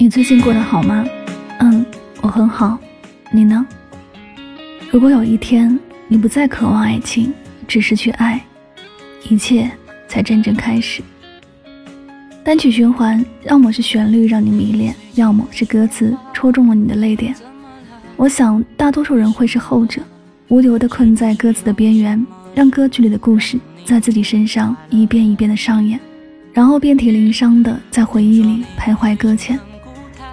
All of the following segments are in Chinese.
你最近过得好吗？嗯，我很好。你呢？如果有一天你不再渴望爱情，只是去爱，一切才真正开始。单曲循环，要么是旋律让你迷恋，要么是歌词戳中了你的泪点。我想，大多数人会是后者，无由的困在歌词的边缘，让歌曲里的故事在自己身上一遍一遍的上演，然后遍体鳞伤的在回忆里徘徊搁浅。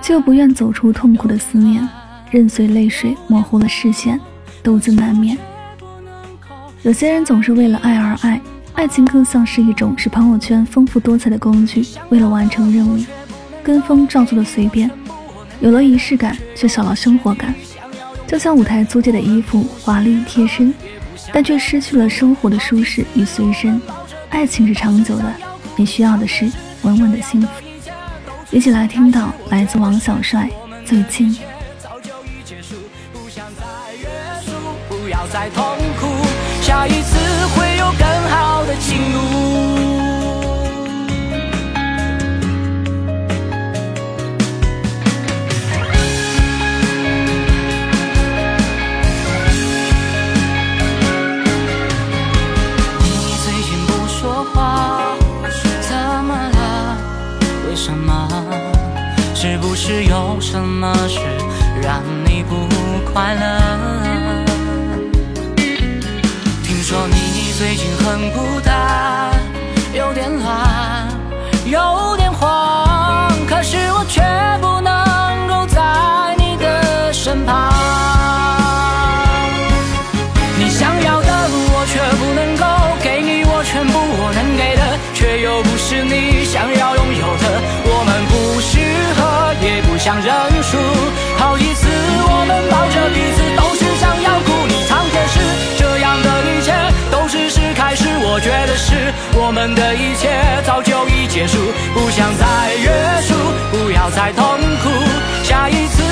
就不愿走出痛苦的思念，任随泪水模糊了视线，独自难眠。有些人总是为了爱而爱，爱情更像是一种使朋友圈丰富多彩的工具。为了完成任务，跟风照做的随便，有了仪式感，却少了生活感。就像舞台租借的衣服，华丽贴身，但却失去了生活的舒适与随身。爱情是长久的，你需要的是稳稳的幸福。一起来听到来自王小帅最近早就已结束不想再约束不要再痛苦。下一次会有更好的情路。是不是有什么事让你不快乐？听说你最近很孤单，想认输，好几次我们抱着彼此，都是想要哭。你常解释，这样的一切都只是开始。我觉得是我们的一切早就已结束，不想再约束，不要再痛苦，下一次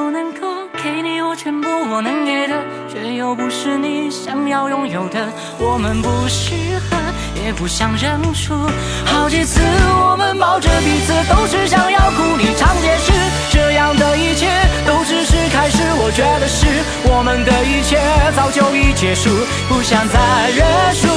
不能够给你我全部我能给的，却又不是你想要拥有的。我们不适合，也不想认输。好几次我们抱着彼此，都是想要哭。你常解释，这样的一切都只是开始。我觉得是我们的一切早就已结束，不想再约束，